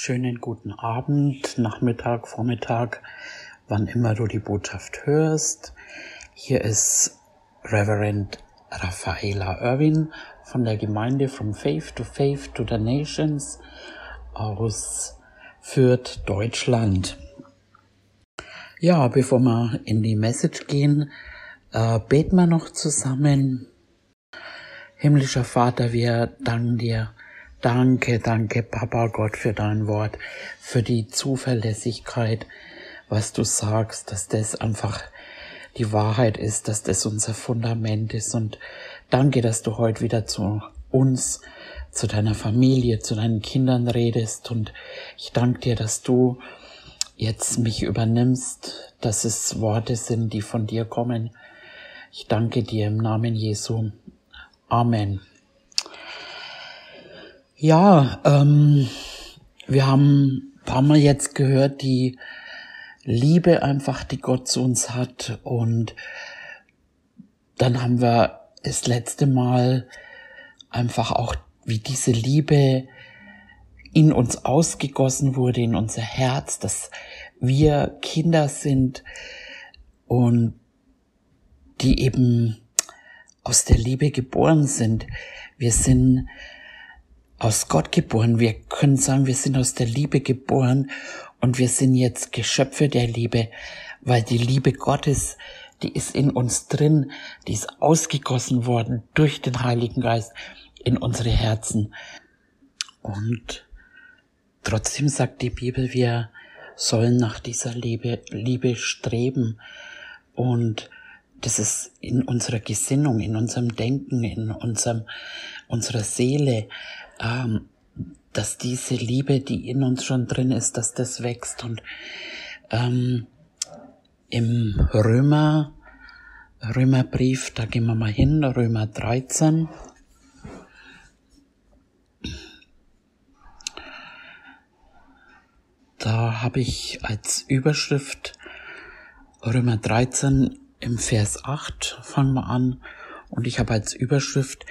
schönen guten Abend, Nachmittag, Vormittag, wann immer du die Botschaft hörst. Hier ist Reverend Raffaela Irwin von der Gemeinde From Faith to Faith to the Nations aus Fürth, Deutschland. Ja, bevor wir in die Message gehen, äh, beten wir noch zusammen. Himmlischer Vater, wir danken dir Danke, danke, Papa Gott, für dein Wort, für die Zuverlässigkeit, was du sagst, dass das einfach die Wahrheit ist, dass das unser Fundament ist. Und danke, dass du heute wieder zu uns, zu deiner Familie, zu deinen Kindern redest. Und ich danke dir, dass du jetzt mich übernimmst, dass es Worte sind, die von dir kommen. Ich danke dir im Namen Jesu. Amen. Ja, ähm, wir haben ein paar Mal jetzt gehört, die Liebe einfach, die Gott zu uns hat. Und dann haben wir das letzte Mal einfach auch, wie diese Liebe in uns ausgegossen wurde, in unser Herz, dass wir Kinder sind und die eben aus der Liebe geboren sind. Wir sind aus Gott geboren. Wir können sagen, wir sind aus der Liebe geboren und wir sind jetzt Geschöpfe der Liebe, weil die Liebe Gottes, die ist in uns drin, die ist ausgegossen worden durch den Heiligen Geist in unsere Herzen. Und trotzdem sagt die Bibel, wir sollen nach dieser Liebe, Liebe streben. Und das ist in unserer Gesinnung, in unserem Denken, in unserem, unserer Seele, ähm, dass diese Liebe, die in uns schon drin ist, dass das wächst. Und ähm, im Römer, Römerbrief, da gehen wir mal hin, Römer 13. Da habe ich als Überschrift Römer 13 im Vers 8, fangen wir an, und ich habe als Überschrift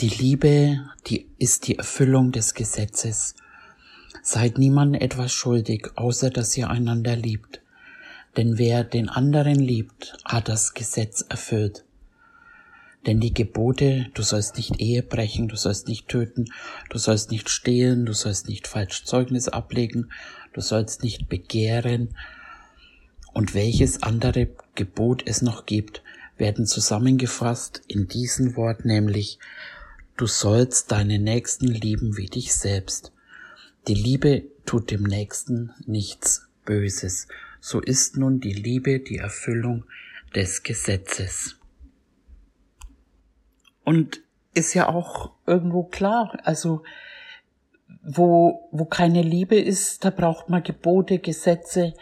die Liebe, die ist die Erfüllung des Gesetzes. Seid niemandem etwas schuldig, außer dass ihr einander liebt. Denn wer den anderen liebt, hat das Gesetz erfüllt. Denn die Gebote, du sollst nicht Ehe brechen, du sollst nicht töten, du sollst nicht stehlen, du sollst nicht falsch Zeugnis ablegen, du sollst nicht begehren und welches andere Gebot es noch gibt, werden zusammengefasst in diesem Wort nämlich, Du sollst deinen Nächsten lieben wie dich selbst. Die Liebe tut dem Nächsten nichts Böses. So ist nun die Liebe die Erfüllung des Gesetzes. Und ist ja auch irgendwo klar, also wo, wo keine Liebe ist, da braucht man Gebote, Gesetze.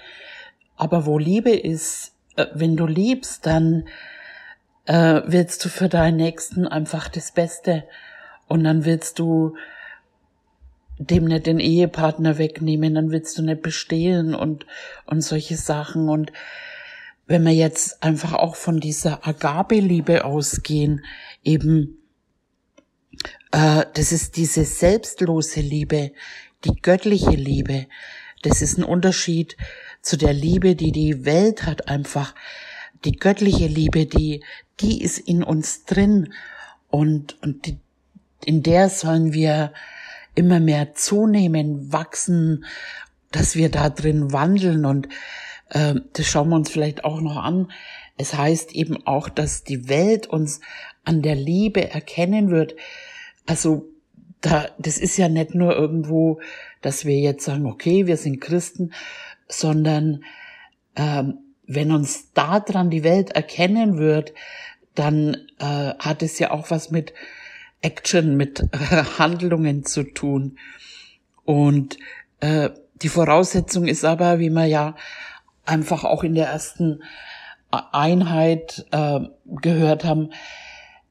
Aber wo Liebe ist, äh, wenn du liebst, dann äh, willst du für deinen Nächsten einfach das Beste und dann willst du dem nicht den Ehepartner wegnehmen, dann willst du nicht bestehlen und, und solche Sachen. Und wenn wir jetzt einfach auch von dieser Agape-Liebe ausgehen, eben, äh, das ist diese selbstlose Liebe, die göttliche Liebe. Das ist ein Unterschied zu der Liebe, die die Welt hat, einfach die göttliche Liebe, die, die ist in uns drin und, und die, in der sollen wir immer mehr zunehmen, wachsen, dass wir da drin wandeln und äh, das schauen wir uns vielleicht auch noch an. Es heißt eben auch, dass die Welt uns an der Liebe erkennen wird. Also da, das ist ja nicht nur irgendwo, dass wir jetzt sagen, okay, wir sind Christen, sondern ähm, wenn uns daran die Welt erkennen wird, dann äh, hat es ja auch was mit Action, mit äh, Handlungen zu tun. Und äh, die Voraussetzung ist aber, wie wir ja einfach auch in der ersten Einheit äh, gehört haben,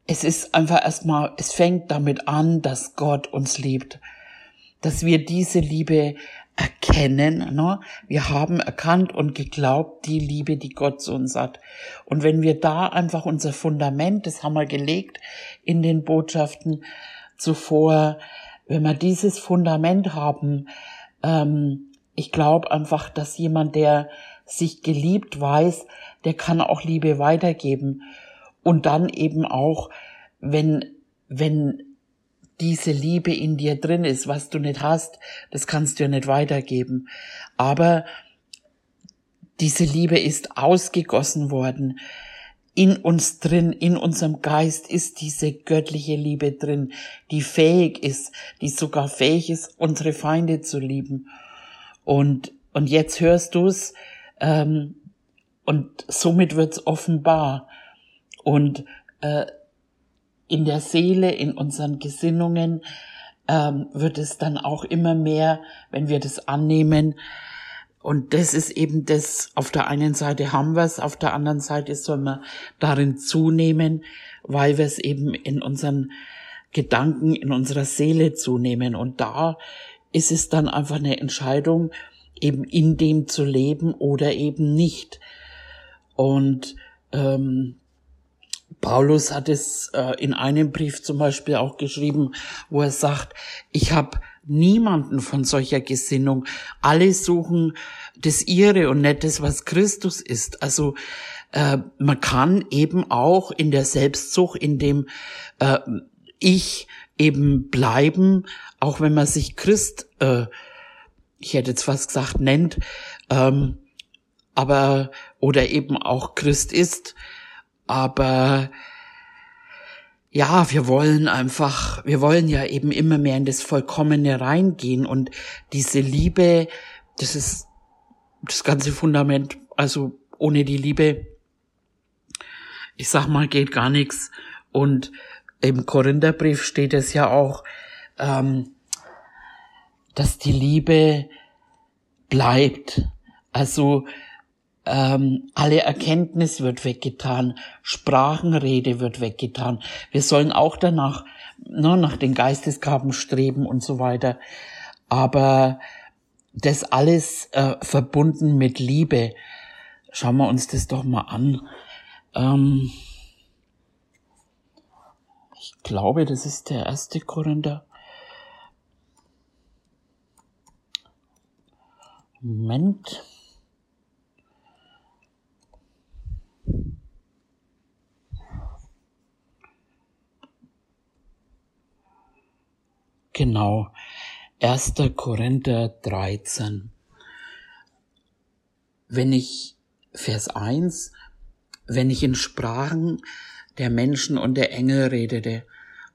es ist einfach erstmal, es fängt damit an, dass Gott uns liebt, dass wir diese Liebe erkennen. Ne? Wir haben erkannt und geglaubt die Liebe, die Gott zu uns hat. Und wenn wir da einfach unser Fundament, das haben wir gelegt in den Botschaften zuvor, wenn wir dieses Fundament haben, ähm, ich glaube einfach, dass jemand, der sich geliebt weiß, der kann auch Liebe weitergeben. Und dann eben auch, wenn, wenn diese Liebe in dir drin ist, was du nicht hast, das kannst du ja nicht weitergeben. Aber diese Liebe ist ausgegossen worden. In uns drin, in unserem Geist ist diese göttliche Liebe drin, die fähig ist, die sogar fähig ist, unsere Feinde zu lieben. Und, und jetzt hörst du's, ähm, und somit wird's offenbar. Und äh, in der Seele, in unseren Gesinnungen ähm, wird es dann auch immer mehr, wenn wir das annehmen, und das ist eben das, auf der einen Seite haben wir es, auf der anderen Seite soll man darin zunehmen, weil wir es eben in unseren Gedanken, in unserer Seele zunehmen. Und da ist es dann einfach eine Entscheidung, eben in dem zu leben oder eben nicht. Und ähm, Paulus hat es äh, in einem Brief zum Beispiel auch geschrieben, wo er sagt, ich habe niemanden von solcher Gesinnung. Alle suchen das ihre und nicht das, was Christus ist. Also äh, man kann eben auch in der Selbstsucht, in dem äh, Ich eben bleiben, auch wenn man sich Christ, äh, ich hätte jetzt fast gesagt, nennt, ähm, aber oder eben auch Christ ist, aber ja, wir wollen einfach, wir wollen ja eben immer mehr in das Vollkommene reingehen und diese Liebe, das ist das ganze Fundament, also ohne die Liebe, ich sag mal, geht gar nichts. Und im Korintherbrief steht es ja auch, ähm, dass die Liebe bleibt. Also ähm, alle Erkenntnis wird weggetan, Sprachenrede wird weggetan. Wir sollen auch danach, ne, nach den Geistesgaben streben und so weiter. Aber das alles äh, verbunden mit Liebe. Schauen wir uns das doch mal an. Ähm, ich glaube, das ist der erste Korinther. Moment. Genau. 1. Korinther 13. Wenn ich, Vers 1, wenn ich in Sprachen der Menschen und der Engel redete,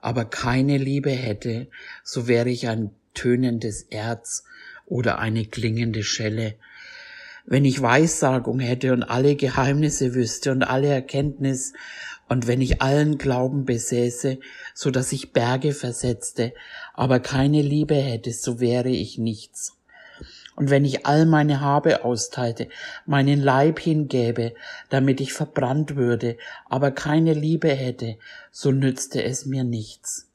aber keine Liebe hätte, so wäre ich ein tönendes Erz oder eine klingende Schelle. Wenn ich Weissagung hätte und alle Geheimnisse wüsste und alle Erkenntnis und wenn ich allen Glauben besäße, so dass ich Berge versetzte, aber keine Liebe hätte, so wäre ich nichts. Und wenn ich all meine Habe austeilte, meinen Leib hingäbe, damit ich verbrannt würde, aber keine Liebe hätte, so nützte es mir nichts.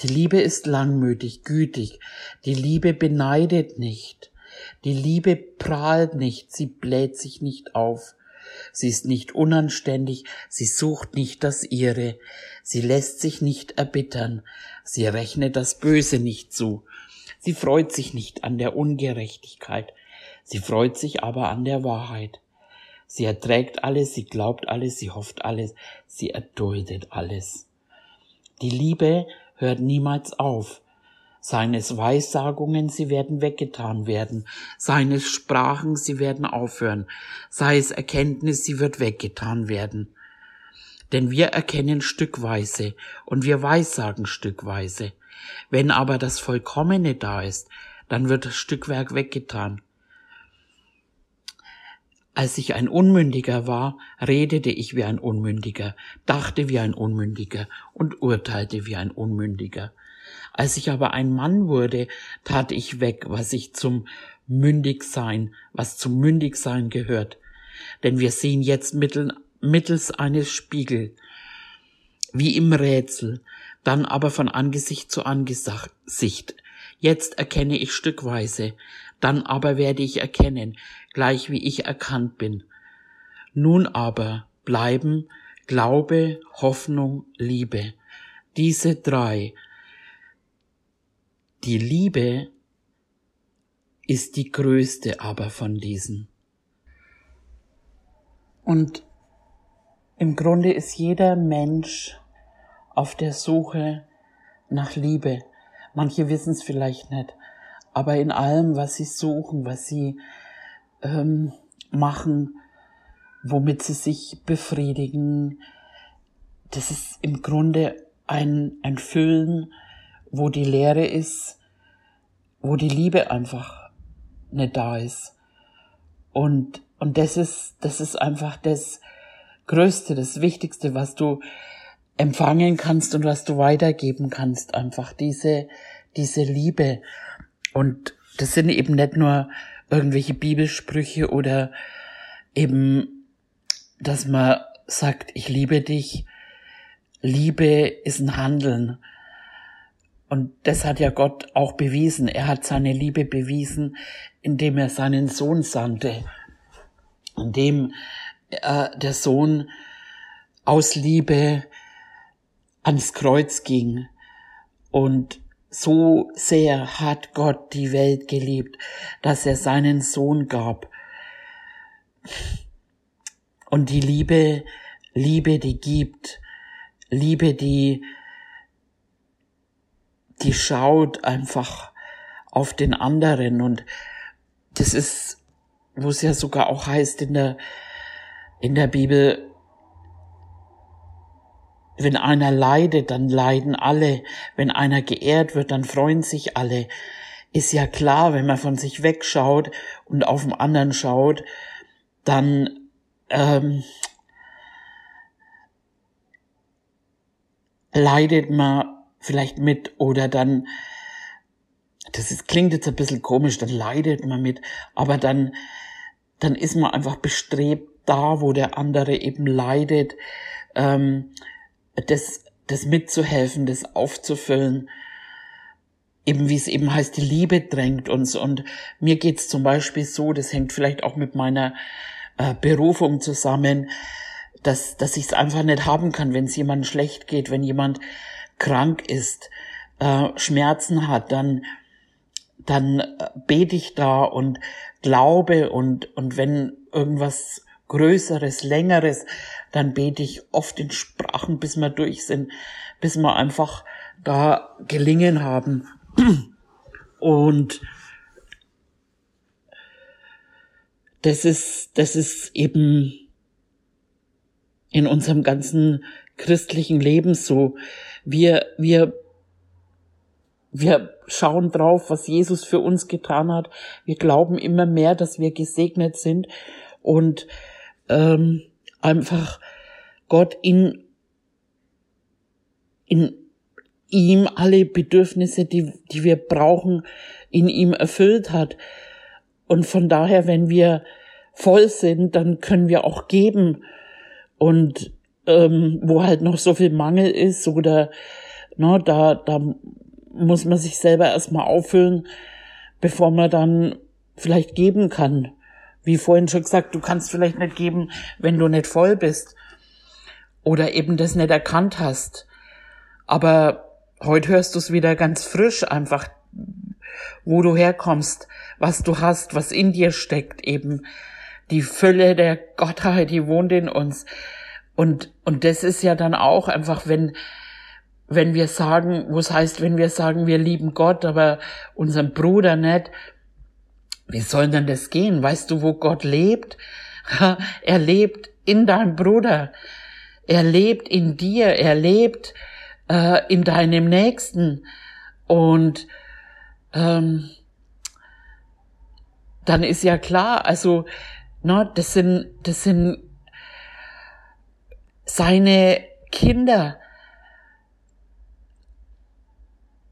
Die Liebe ist langmütig, gütig, die Liebe beneidet nicht, die Liebe prahlt nicht, sie bläht sich nicht auf, Sie ist nicht unanständig, sie sucht nicht das ihre, sie lässt sich nicht erbittern, sie rechnet das Böse nicht zu, sie freut sich nicht an der Ungerechtigkeit, sie freut sich aber an der Wahrheit. Sie erträgt alles, sie glaubt alles, sie hofft alles, sie erduldet alles. Die Liebe hört niemals auf, seines Weissagungen, sie werden weggetan werden, seines Sprachen, sie werden aufhören, sei es Erkenntnis, sie wird weggetan werden. Denn wir erkennen stückweise und wir weissagen stückweise. Wenn aber das Vollkommene da ist, dann wird das Stückwerk weggetan. Als ich ein Unmündiger war, redete ich wie ein Unmündiger, dachte wie ein Unmündiger und urteilte wie ein Unmündiger. Als ich aber ein Mann wurde, tat ich weg, was ich zum Mündigsein, was zum Mündigsein gehört. Denn wir sehen jetzt mittel, mittels eines Spiegel, wie im Rätsel, dann aber von Angesicht zu Angesicht. Jetzt erkenne ich stückweise, dann aber werde ich erkennen, gleich wie ich erkannt bin. Nun aber bleiben Glaube, Hoffnung, Liebe. Diese drei, die Liebe ist die größte aber von diesen. Und im Grunde ist jeder Mensch auf der Suche nach Liebe. Manche wissen es vielleicht nicht, aber in allem, was sie suchen, was sie ähm, machen, womit sie sich befriedigen, das ist im Grunde ein, ein Füllen, wo die Leere ist, wo die Liebe einfach nicht da ist. Und, und das ist, das ist einfach das Größte, das Wichtigste, was du empfangen kannst und was du weitergeben kannst. Einfach diese, diese Liebe. Und das sind eben nicht nur irgendwelche Bibelsprüche oder eben, dass man sagt, ich liebe dich. Liebe ist ein Handeln. Und das hat ja Gott auch bewiesen. Er hat seine Liebe bewiesen, indem er seinen Sohn sandte, indem äh, der Sohn aus Liebe ans Kreuz ging. Und so sehr hat Gott die Welt geliebt, dass er seinen Sohn gab. Und die Liebe, Liebe, die gibt, Liebe, die die schaut einfach auf den anderen und das ist, wo es ja sogar auch heißt in der, in der Bibel, wenn einer leidet, dann leiden alle. Wenn einer geehrt wird, dann freuen sich alle. Ist ja klar, wenn man von sich wegschaut und auf den anderen schaut, dann ähm, leidet man vielleicht mit oder dann, das ist, klingt jetzt ein bisschen komisch, dann leidet man mit, aber dann, dann ist man einfach bestrebt da, wo der andere eben leidet, ähm, das, das mitzuhelfen, das aufzufüllen, eben wie es eben heißt, die Liebe drängt uns. Und mir geht's zum Beispiel so, das hängt vielleicht auch mit meiner äh, Berufung zusammen, dass, dass ich es einfach nicht haben kann, wenn es jemandem schlecht geht, wenn jemand krank ist, äh, Schmerzen hat, dann, dann äh, bete ich da und glaube und, und wenn irgendwas Größeres, Längeres, dann bete ich oft in Sprachen, bis wir durch sind, bis wir einfach da gelingen haben. Und das ist, das ist eben in unserem ganzen christlichen Leben so. Wir, wir, wir schauen drauf, was Jesus für uns getan hat. Wir glauben immer mehr, dass wir gesegnet sind und ähm, einfach Gott in, in ihm alle Bedürfnisse, die, die wir brauchen, in ihm erfüllt hat. Und von daher, wenn wir voll sind, dann können wir auch geben. Und ähm, wo halt noch so viel Mangel ist oder ne, da, da muss man sich selber erstmal auffüllen, bevor man dann vielleicht geben kann. Wie vorhin schon gesagt, du kannst vielleicht nicht geben, wenn du nicht voll bist oder eben das nicht erkannt hast. Aber heute hörst du es wieder ganz frisch einfach, wo du herkommst, was du hast, was in dir steckt, eben die Fülle der Gottheit, die wohnt in uns. Und, und das ist ja dann auch einfach, wenn, wenn wir sagen, was heißt, wenn wir sagen, wir lieben Gott, aber unseren Bruder nicht, wie soll denn das gehen? Weißt du, wo Gott lebt? er lebt in deinem Bruder. Er lebt in dir. Er lebt äh, in deinem Nächsten. Und ähm, dann ist ja klar, also, na, ne, das sind, das sind seine Kinder.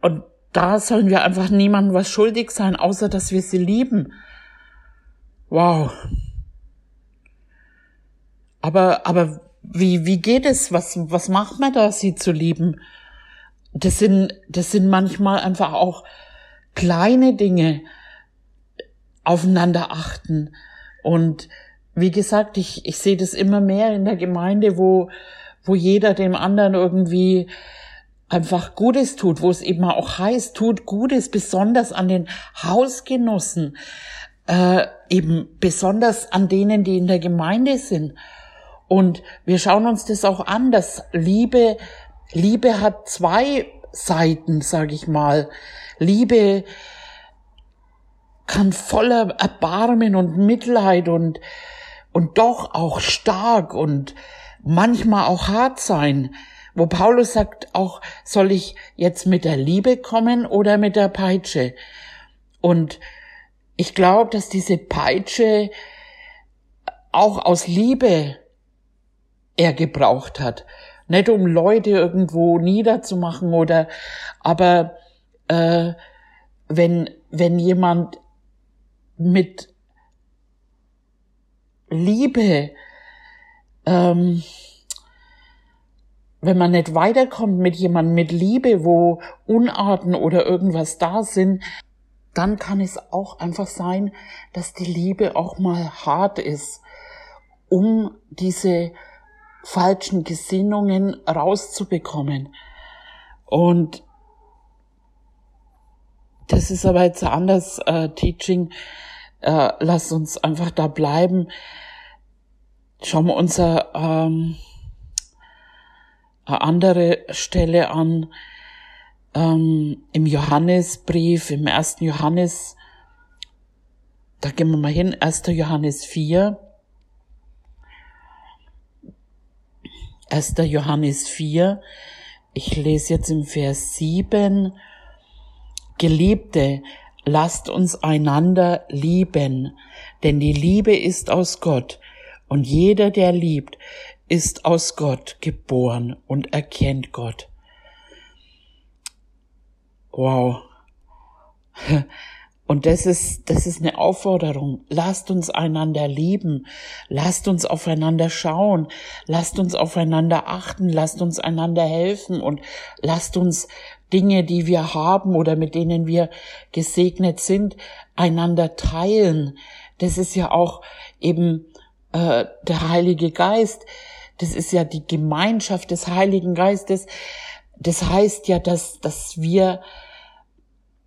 Und da sollen wir einfach niemandem was schuldig sein, außer dass wir sie lieben. Wow. Aber, aber wie, wie geht es? Was, was macht man da, sie zu lieben? Das sind, das sind manchmal einfach auch kleine Dinge aufeinander achten und wie gesagt, ich, ich sehe das immer mehr in der Gemeinde, wo, wo jeder dem anderen irgendwie einfach Gutes tut, wo es eben auch heißt, tut Gutes, besonders an den Hausgenossen, äh, eben besonders an denen, die in der Gemeinde sind. Und wir schauen uns das auch an, dass Liebe, Liebe hat zwei Seiten, sag ich mal. Liebe kann voller Erbarmen und Mitleid und, und doch auch stark und manchmal auch hart sein. Wo Paulus sagt, auch soll ich jetzt mit der Liebe kommen oder mit der Peitsche? Und ich glaube, dass diese Peitsche auch aus Liebe er gebraucht hat. Nicht um Leute irgendwo niederzumachen oder, aber äh, wenn, wenn jemand mit Liebe ähm, wenn man nicht weiterkommt mit jemandem mit Liebe, wo Unarten oder irgendwas da sind, dann kann es auch einfach sein, dass die Liebe auch mal hart ist, um diese falschen Gesinnungen rauszubekommen. Und das ist aber jetzt ein anderes äh, Teaching. Äh, lass uns einfach da bleiben. Schauen wir unser ähm, eine andere Stelle an ähm, im Johannesbrief, im ersten Johannes, da gehen wir mal hin, 1. Johannes 4. 1. Johannes 4, ich lese jetzt im Vers 7, Geliebte, lasst uns einander lieben, denn die Liebe ist aus Gott, und jeder, der liebt, ist aus Gott geboren und erkennt Gott. Wow. Und das ist, das ist eine Aufforderung. Lasst uns einander lieben. Lasst uns aufeinander schauen. Lasst uns aufeinander achten. Lasst uns einander helfen und lasst uns Dinge, die wir haben oder mit denen wir gesegnet sind, einander teilen. Das ist ja auch eben äh, der Heilige Geist, das ist ja die Gemeinschaft des Heiligen Geistes. Das heißt ja, dass, dass wir,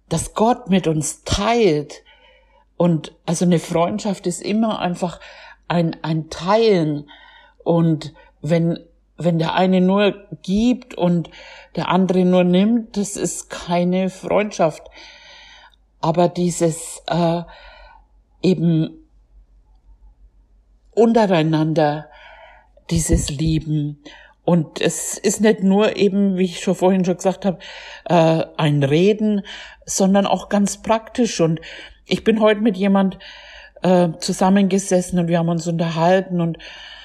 dass Gott mit uns teilt. Und also eine Freundschaft ist immer einfach ein, ein Teilen. Und wenn, wenn der eine nur gibt und der andere nur nimmt, das ist keine Freundschaft. Aber dieses äh, eben untereinander dieses Lieben. Und es ist nicht nur eben, wie ich schon vorhin schon gesagt habe, äh, ein Reden, sondern auch ganz praktisch. Und ich bin heute mit jemand äh, zusammengesessen und wir haben uns unterhalten und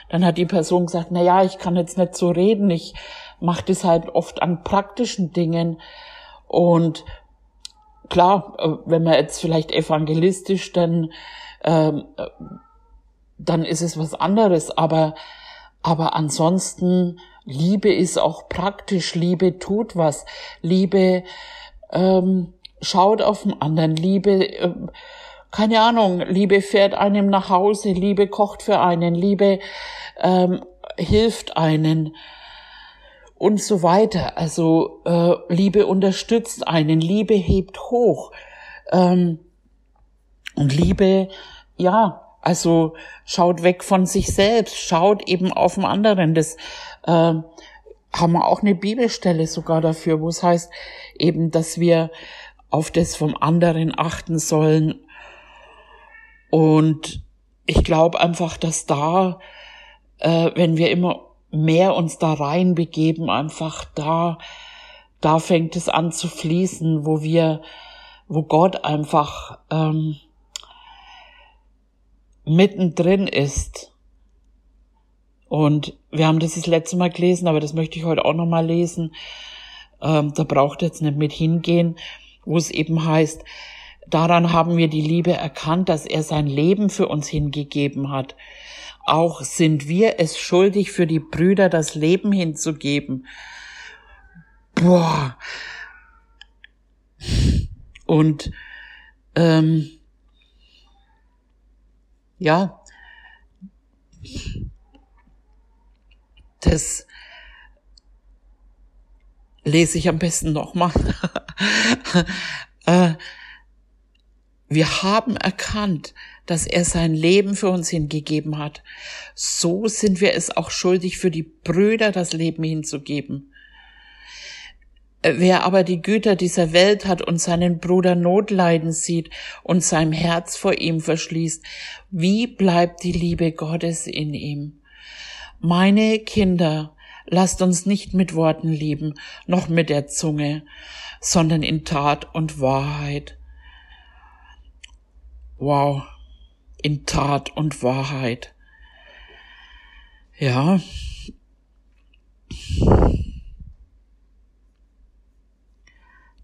dann hat die Person gesagt, na ja, ich kann jetzt nicht so reden, ich mache das halt oft an praktischen Dingen. Und klar, äh, wenn man jetzt vielleicht evangelistisch, dann, ähm, äh, dann ist es was anderes, aber aber ansonsten, Liebe ist auch praktisch, Liebe tut was, Liebe ähm, schaut auf den anderen, Liebe, äh, keine Ahnung, Liebe fährt einem nach Hause, Liebe kocht für einen, Liebe ähm, hilft einen und so weiter. Also äh, Liebe unterstützt einen, Liebe hebt hoch ähm, und Liebe, ja, also schaut weg von sich selbst, schaut eben auf den anderen. Das äh, haben wir auch eine Bibelstelle sogar dafür, wo es heißt eben, dass wir auf das vom anderen achten sollen. Und ich glaube einfach, dass da, äh, wenn wir immer mehr uns da reinbegeben, einfach da, da fängt es an zu fließen, wo wir, wo Gott einfach ähm, mittendrin ist. Und wir haben das das letzte Mal gelesen, aber das möchte ich heute auch nochmal lesen. Ähm, da braucht jetzt nicht mit hingehen, wo es eben heißt, daran haben wir die Liebe erkannt, dass er sein Leben für uns hingegeben hat. Auch sind wir es schuldig, für die Brüder das Leben hinzugeben. Boah. Und ähm, ja, das lese ich am besten nochmal. äh, wir haben erkannt, dass er sein Leben für uns hingegeben hat. So sind wir es auch schuldig, für die Brüder das Leben hinzugeben. Wer aber die Güter dieser Welt hat und seinen Bruder Notleiden sieht und sein Herz vor ihm verschließt, wie bleibt die Liebe Gottes in ihm? Meine Kinder, lasst uns nicht mit Worten lieben, noch mit der Zunge, sondern in Tat und Wahrheit. Wow, in Tat und Wahrheit. Ja.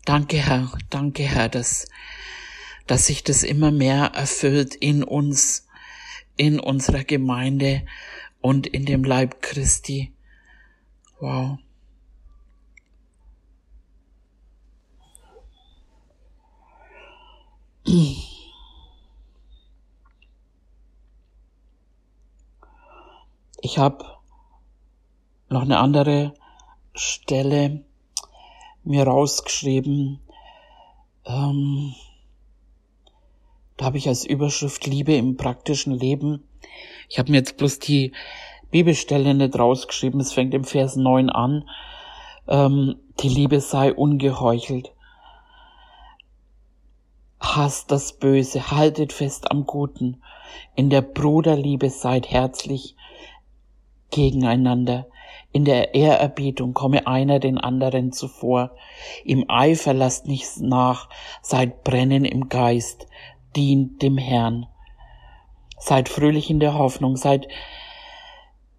Danke, Herr, danke, Herr, dass, dass sich das immer mehr erfüllt in uns, in unserer Gemeinde und in dem Leib Christi. Wow. Ich habe noch eine andere Stelle mir rausgeschrieben. Ähm, da habe ich als Überschrift Liebe im praktischen Leben. Ich habe mir jetzt bloß die Bibelstelle nicht rausgeschrieben. Es fängt im Vers 9 an. Ähm, die Liebe sei ungeheuchelt. Hasst das Böse, haltet fest am Guten. In der Bruderliebe seid herzlich gegeneinander. In der Ehrerbietung komme einer den anderen zuvor. Im Eifer lasst nichts nach, seid brennen im Geist, dient dem Herrn. Seid fröhlich in der Hoffnung, seid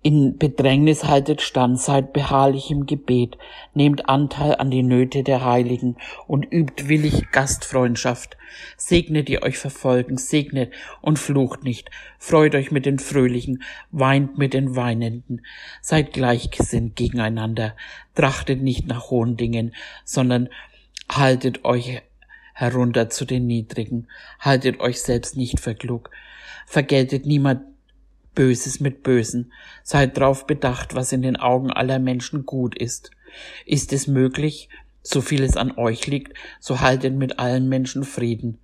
in Bedrängnis haltet stand, seid beharrlich im Gebet, nehmt Anteil an die Nöte der Heiligen und übt willig Gastfreundschaft. Segnet, die euch verfolgen, segnet und flucht nicht, freut euch mit den Fröhlichen, weint mit den Weinenden, seid gleichgesinnt gegeneinander, trachtet nicht nach hohen Dingen, sondern haltet euch herunter zu den Niedrigen, haltet euch selbst nicht für klug, vergeltet niemand Böses mit Bösen. Seid drauf bedacht, was in den Augen aller Menschen gut ist. Ist es möglich, so viel es an euch liegt, so haltet mit allen Menschen Frieden.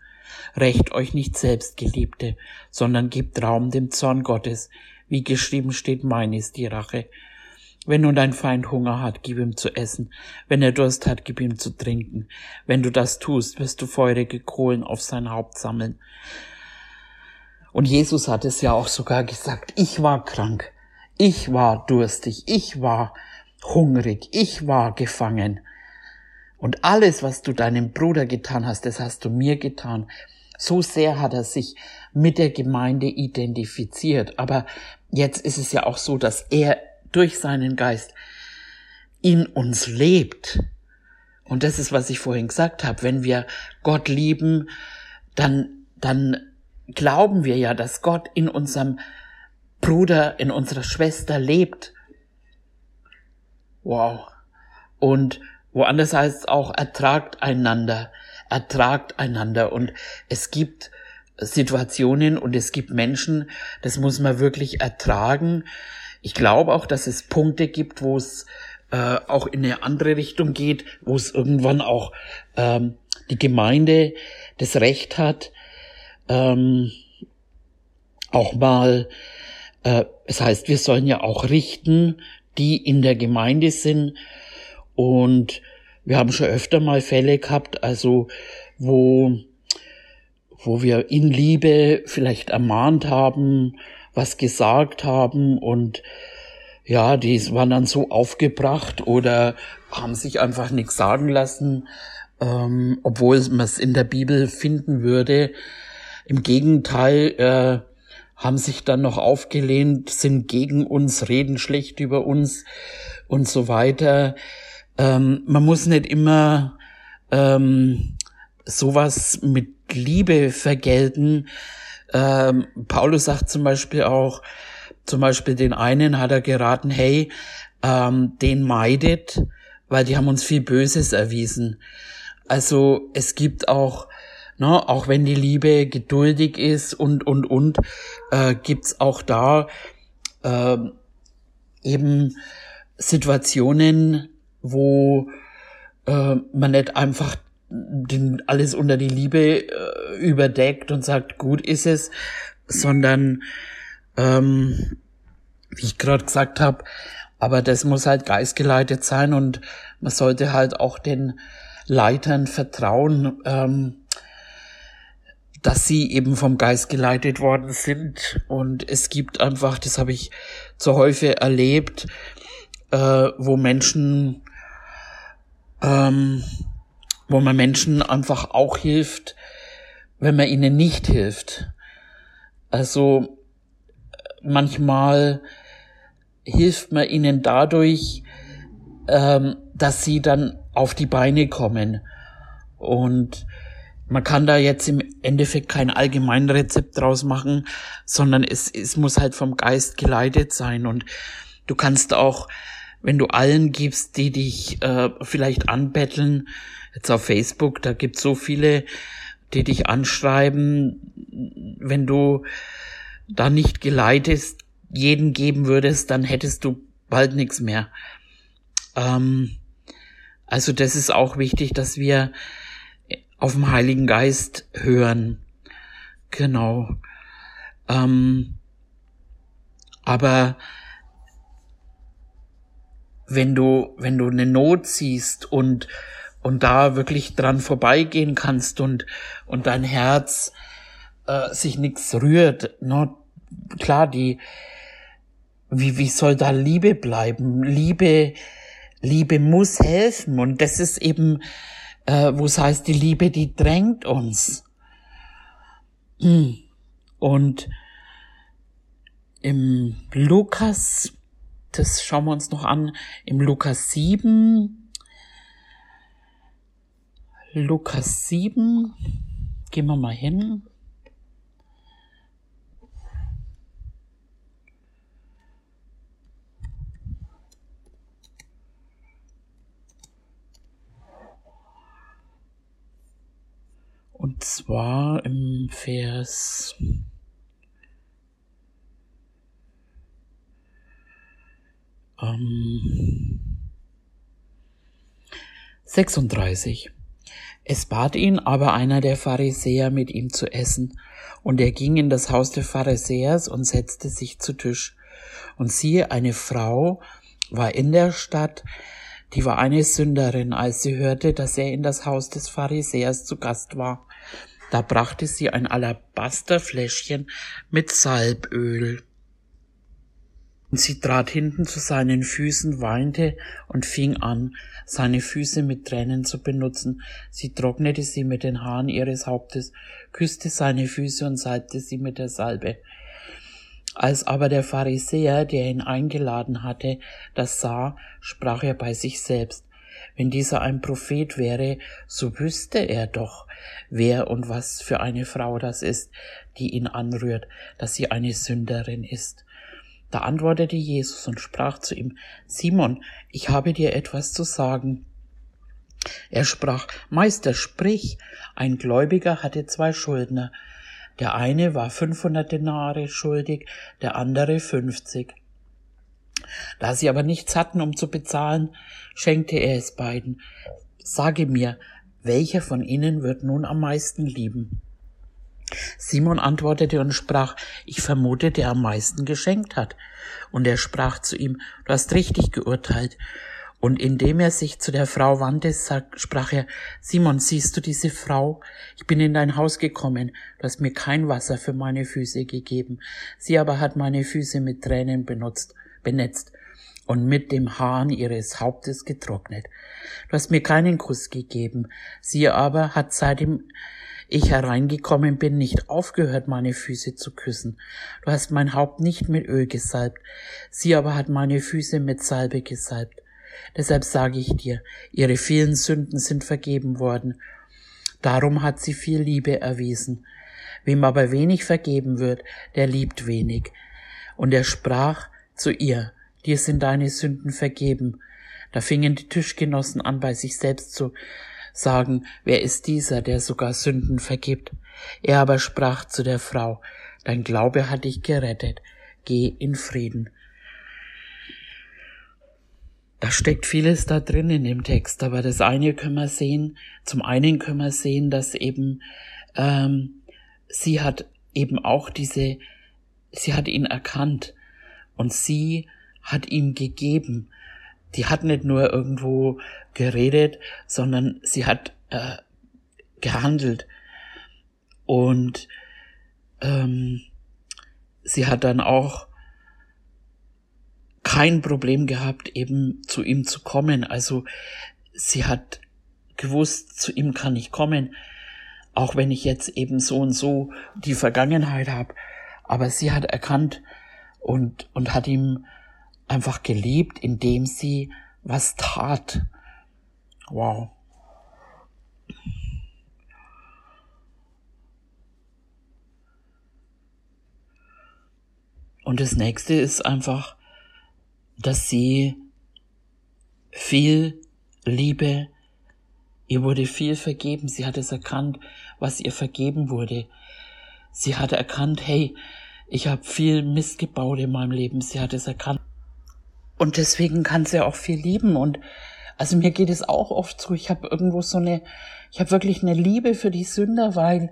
Rächt euch nicht selbst, Geliebte, sondern gebt Raum dem Zorn Gottes. Wie geschrieben steht, mein ist die Rache. Wenn nun dein Feind Hunger hat, gib ihm zu essen. Wenn er Durst hat, gib ihm zu trinken. Wenn du das tust, wirst du feurige Kohlen auf sein Haupt sammeln. Und Jesus hat es ja auch sogar gesagt, ich war krank, ich war durstig, ich war hungrig, ich war gefangen. Und alles, was du deinem Bruder getan hast, das hast du mir getan. So sehr hat er sich mit der Gemeinde identifiziert. Aber jetzt ist es ja auch so, dass er durch seinen Geist in uns lebt. Und das ist, was ich vorhin gesagt habe. Wenn wir Gott lieben, dann, dann glauben wir ja, dass Gott in unserem Bruder, in unserer Schwester lebt. Wow. Und woanders heißt es auch, ertragt einander, ertragt einander. Und es gibt Situationen und es gibt Menschen, das muss man wirklich ertragen. Ich glaube auch, dass es Punkte gibt, wo es äh, auch in eine andere Richtung geht, wo es irgendwann auch ähm, die Gemeinde das Recht hat, ähm, auch mal, äh, es heißt, wir sollen ja auch richten, die in der Gemeinde sind. Und wir haben schon öfter mal Fälle gehabt, also wo, wo wir in Liebe vielleicht ermahnt haben, was gesagt haben und ja, die waren dann so aufgebracht oder haben sich einfach nichts sagen lassen, ähm, obwohl man es in der Bibel finden würde, im Gegenteil, äh, haben sich dann noch aufgelehnt, sind gegen uns, reden schlecht über uns und so weiter. Ähm, man muss nicht immer ähm, sowas mit Liebe vergelten. Ähm, Paulus sagt zum Beispiel auch, zum Beispiel den einen hat er geraten, hey, ähm, den meidet, weil die haben uns viel Böses erwiesen. Also es gibt auch Ne? Auch wenn die Liebe geduldig ist und, und, und, äh, gibt's auch da äh, eben Situationen, wo, äh, man nicht einfach den, alles unter die Liebe äh, überdeckt und sagt, gut ist es, sondern ähm, wie ich gerade gesagt habe, aber das muss halt geistgeleitet sein und man sollte halt auch den Leitern vertrauen, ähm, dass sie eben vom Geist geleitet worden sind. Und es gibt einfach, das habe ich zu häufig erlebt, äh, wo Menschen, ähm, wo man Menschen einfach auch hilft, wenn man ihnen nicht hilft. Also manchmal hilft man ihnen dadurch, ähm, dass sie dann auf die Beine kommen. Und man kann da jetzt im Endeffekt kein allgemein Rezept draus machen, sondern es, es muss halt vom Geist geleitet sein. Und du kannst auch, wenn du allen gibst, die dich äh, vielleicht anbetteln, jetzt auf Facebook, da gibt so viele, die dich anschreiben, wenn du da nicht geleitest, jeden geben würdest, dann hättest du bald nichts mehr. Ähm, also das ist auch wichtig, dass wir auf den Heiligen Geist hören. Genau. Ähm, aber wenn du, wenn du eine Not siehst und, und da wirklich dran vorbeigehen kannst und, und dein Herz äh, sich nichts rührt, ne? klar, die, wie, wie soll da Liebe bleiben? Liebe, Liebe muss helfen und das ist eben, äh, wo es heißt, die Liebe, die drängt uns. Hm. Und im Lukas, das schauen wir uns noch an, im Lukas 7, Lukas 7, gehen wir mal hin. Und zwar im Vers ähm, 36. Es bat ihn aber einer der Pharisäer mit ihm zu essen, und er ging in das Haus des Pharisäers und setzte sich zu Tisch. Und siehe, eine Frau war in der Stadt, die war eine Sünderin, als sie hörte, dass er in das Haus des Pharisäers zu Gast war. Da brachte sie ein Alabasterfläschchen mit Salböl. Und sie trat hinten zu seinen Füßen, weinte und fing an, seine Füße mit Tränen zu benutzen. Sie trocknete sie mit den Haaren ihres Hauptes, küsste seine Füße und salbte sie mit der Salbe. Als aber der Pharisäer, der ihn eingeladen hatte, das sah, sprach er bei sich selbst, wenn dieser ein Prophet wäre, so wüsste er doch, wer und was für eine Frau das ist, die ihn anrührt, dass sie eine Sünderin ist. Da antwortete Jesus und sprach zu ihm, Simon, ich habe dir etwas zu sagen. Er sprach, Meister, sprich. Ein Gläubiger hatte zwei Schuldner. Der eine war 500 Denare schuldig, der andere 50. Da sie aber nichts hatten, um zu bezahlen, schenkte er es beiden. Sage mir, welcher von ihnen wird nun am meisten lieben? Simon antwortete und sprach, ich vermute, der am meisten geschenkt hat. Und er sprach zu ihm, du hast richtig geurteilt. Und indem er sich zu der Frau wandte, sprach er, Simon, siehst du diese Frau? Ich bin in dein Haus gekommen, du hast mir kein Wasser für meine Füße gegeben. Sie aber hat meine Füße mit Tränen benutzt, benetzt und mit dem Hahn ihres Hauptes getrocknet. Du hast mir keinen Kuss gegeben. Sie aber hat seitdem ich hereingekommen bin, nicht aufgehört, meine Füße zu küssen. Du hast mein Haupt nicht mit Öl gesalbt. Sie aber hat meine Füße mit Salbe gesalbt. Deshalb sage ich dir, ihre vielen Sünden sind vergeben worden. Darum hat sie viel Liebe erwiesen. Wem aber wenig vergeben wird, der liebt wenig. Und er sprach zu ihr, dir sind deine Sünden vergeben. Da fingen die Tischgenossen an, bei sich selbst zu sagen, wer ist dieser, der sogar Sünden vergibt? Er aber sprach zu der Frau, dein Glaube hat dich gerettet, geh in Frieden. da steckt vieles da drin in dem Text, aber das eine können wir sehen, zum einen können wir sehen, dass eben ähm, sie hat eben auch diese, sie hat ihn erkannt und sie hat ihm gegeben. Die hat nicht nur irgendwo geredet, sondern sie hat äh, gehandelt. Und ähm, sie hat dann auch kein Problem gehabt, eben zu ihm zu kommen. Also sie hat gewusst, zu ihm kann ich kommen, auch wenn ich jetzt eben so und so die Vergangenheit habe. Aber sie hat erkannt und, und hat ihm einfach geliebt, indem sie was tat. Wow. Und das nächste ist einfach, dass sie viel Liebe, ihr wurde viel vergeben, sie hat es erkannt, was ihr vergeben wurde. Sie hat erkannt, hey, ich habe viel Mist gebaut in meinem Leben, sie hat es erkannt. Und deswegen kann sie auch viel lieben und also mir geht es auch oft so, ich habe irgendwo so eine, ich habe wirklich eine Liebe für die Sünder, weil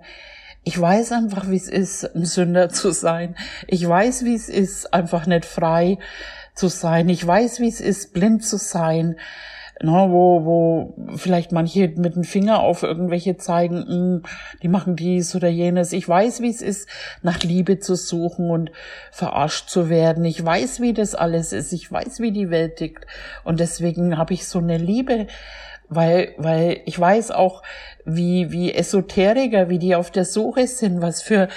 ich weiß einfach, wie es ist, ein Sünder zu sein. Ich weiß, wie es ist, einfach nicht frei zu sein. Ich weiß, wie es ist, blind zu sein. Ne, wo, wo vielleicht manche mit dem Finger auf irgendwelche zeigen, mh, hm, die machen dies oder jenes. Ich weiß, wie es ist, nach Liebe zu suchen und verarscht zu werden. Ich weiß, wie das alles ist. Ich weiß, wie die Welt tickt. Und deswegen habe ich so eine Liebe weil, weil ich weiß auch, wie, wie Esoteriker, wie die auf der Suche sind, was für,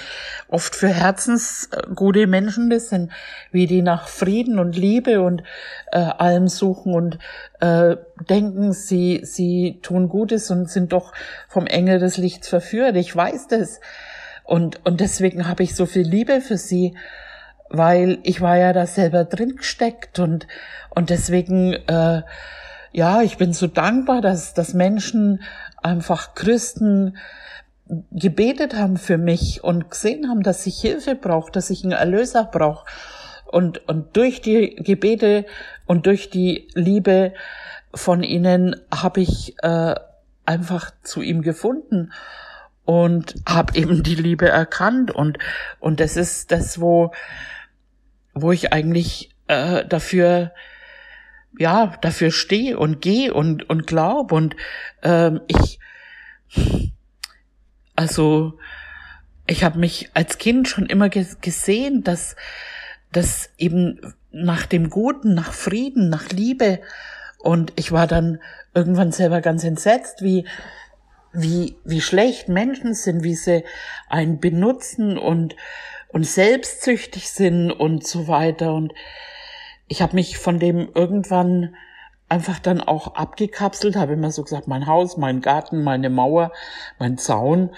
oft für herzensgute Menschen das sind, wie die nach Frieden und Liebe und äh, allem suchen und äh, denken, sie, sie tun Gutes und sind doch vom Engel des Lichts verführt. Ich weiß das. Und, und deswegen habe ich so viel Liebe für sie, weil ich war ja da selber drin gesteckt und, und deswegen, äh, ja, ich bin so dankbar, dass, dass Menschen einfach Christen gebetet haben für mich und gesehen haben, dass ich Hilfe brauche, dass ich einen Erlöser brauche. Und, und durch die Gebete und durch die Liebe von ihnen habe ich äh, einfach zu ihm gefunden und habe eben die Liebe erkannt. Und, und das ist das, wo, wo ich eigentlich äh, dafür ja dafür stehe und gehe und und glaub und ähm, ich also ich habe mich als Kind schon immer gesehen, dass dass eben nach dem Guten, nach Frieden, nach Liebe und ich war dann irgendwann selber ganz entsetzt, wie wie wie schlecht Menschen sind, wie sie einen benutzen und und selbstsüchtig sind und so weiter und ich habe mich von dem irgendwann einfach dann auch abgekapselt, habe immer so gesagt, mein Haus, mein Garten, meine Mauer, mein Zaun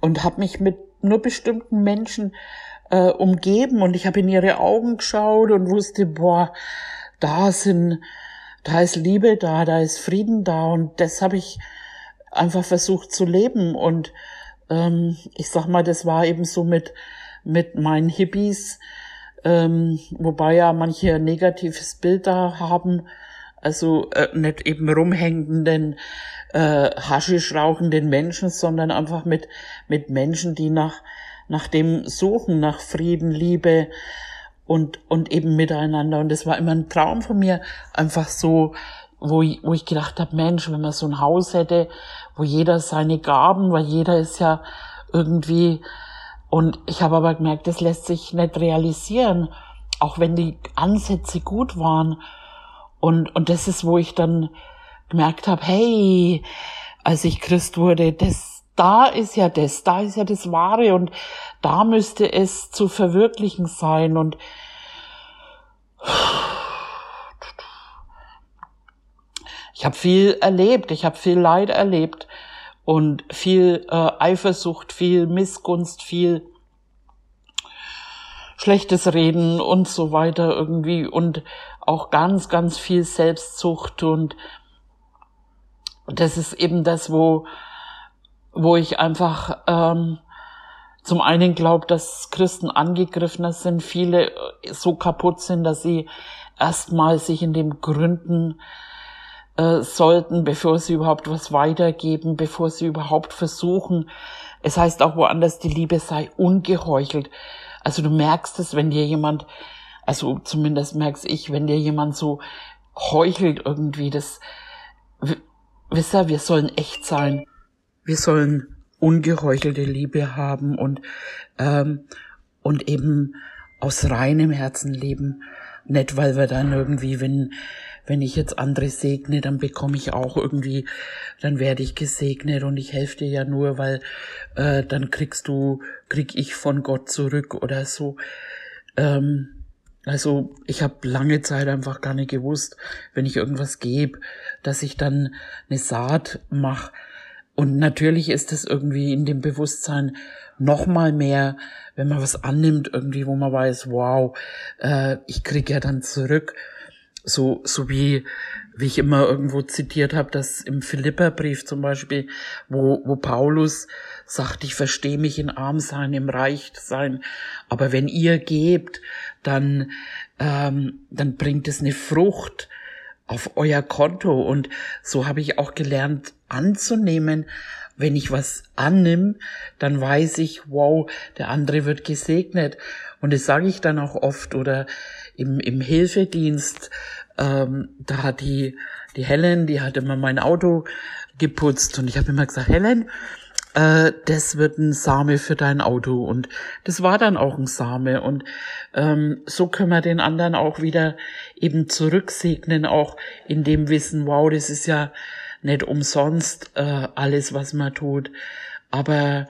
und habe mich mit nur bestimmten Menschen äh, umgeben und ich habe in ihre Augen geschaut und wusste, boah, da sind, da ist Liebe da, da ist Frieden da und das habe ich einfach versucht zu leben und ähm, ich sag mal, das war eben so mit mit meinen Hippies, ähm, wobei ja manche ein negatives Bild da haben, also äh, nicht eben rumhängenden, äh, haschisch rauchenden Menschen, sondern einfach mit, mit Menschen, die nach, nach dem suchen, nach Frieden, Liebe und, und eben miteinander. Und das war immer ein Traum von mir, einfach so, wo ich, wo ich gedacht habe, Mensch, wenn man so ein Haus hätte, wo jeder seine Gaben, weil jeder ist ja irgendwie und ich habe aber gemerkt, das lässt sich nicht realisieren, auch wenn die Ansätze gut waren. Und, und das ist, wo ich dann gemerkt habe, hey, als ich Christ wurde, das, da ist ja das, da ist ja das Wahre und da müsste es zu verwirklichen sein und ich habe viel erlebt, ich habe viel Leid erlebt und viel äh, Eifersucht, viel Missgunst, viel schlechtes Reden und so weiter irgendwie und auch ganz, ganz viel Selbstzucht und das ist eben das, wo, wo ich einfach ähm, zum einen glaube, dass Christen angegriffener sind, viele so kaputt sind, dass sie erstmal sich in dem gründen äh, sollten, bevor sie überhaupt was weitergeben, bevor sie überhaupt versuchen. Es heißt auch woanders, die Liebe sei ungeheuchelt. Also du merkst es, wenn dir jemand, also zumindest merkst ich, wenn dir jemand so heuchelt irgendwie, das, wisst ihr, wir sollen echt sein. Wir sollen ungeheuchelte Liebe haben und, ähm, und eben aus reinem Herzen leben. Nicht, weil wir dann irgendwie, wenn, wenn ich jetzt andere segne, dann bekomme ich auch irgendwie, dann werde ich gesegnet und ich helfe dir ja nur, weil äh, dann kriegst du, krieg ich von Gott zurück oder so. Ähm, also ich habe lange Zeit einfach gar nicht gewusst, wenn ich irgendwas gebe, dass ich dann eine Saat mache. Und natürlich ist es irgendwie in dem Bewusstsein noch mal mehr, wenn man was annimmt, irgendwie, wo man weiß, wow, äh, ich krieg ja dann zurück. So, so wie, wie ich immer irgendwo zitiert habe, dass im Philipperbrief zum Beispiel, wo, wo Paulus sagt, ich verstehe mich in arm sein, im reich sein, aber wenn ihr gebt, dann, ähm, dann bringt es eine Frucht auf euer Konto. Und so habe ich auch gelernt anzunehmen, wenn ich was annimm, dann weiß ich, wow, der andere wird gesegnet. Und das sage ich dann auch oft oder im, im Hilfedienst, ähm, da hat die, die Helen, die hat immer mein Auto geputzt und ich habe immer gesagt, Helen, äh, das wird ein Same für dein Auto. Und das war dann auch ein Same. Und ähm, so können wir den anderen auch wieder eben zurücksegnen, auch in dem Wissen, wow, das ist ja nicht umsonst äh, alles, was man tut. Aber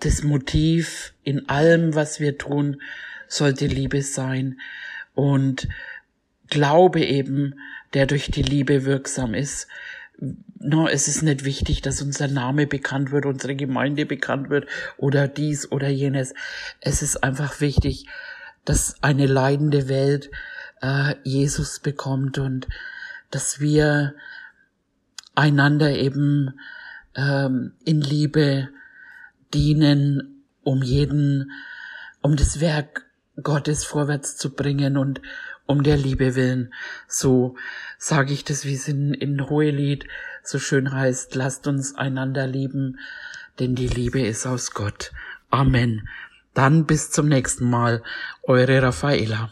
das Motiv in allem, was wir tun, sollte Liebe sein. Und Glaube eben, der durch die Liebe wirksam ist no, es ist nicht wichtig, dass unser Name bekannt wird, unsere Gemeinde bekannt wird oder dies oder jenes. Es ist einfach wichtig, dass eine leidende Welt äh, Jesus bekommt und dass wir einander eben ähm, in Liebe dienen, um jeden, um das Werk Gottes vorwärts zu bringen und um der Liebe willen. So sage ich das, wie es in, in Hohelied so schön heißt, lasst uns einander lieben, denn die Liebe ist aus Gott. Amen. Dann bis zum nächsten Mal, eure Raffaela.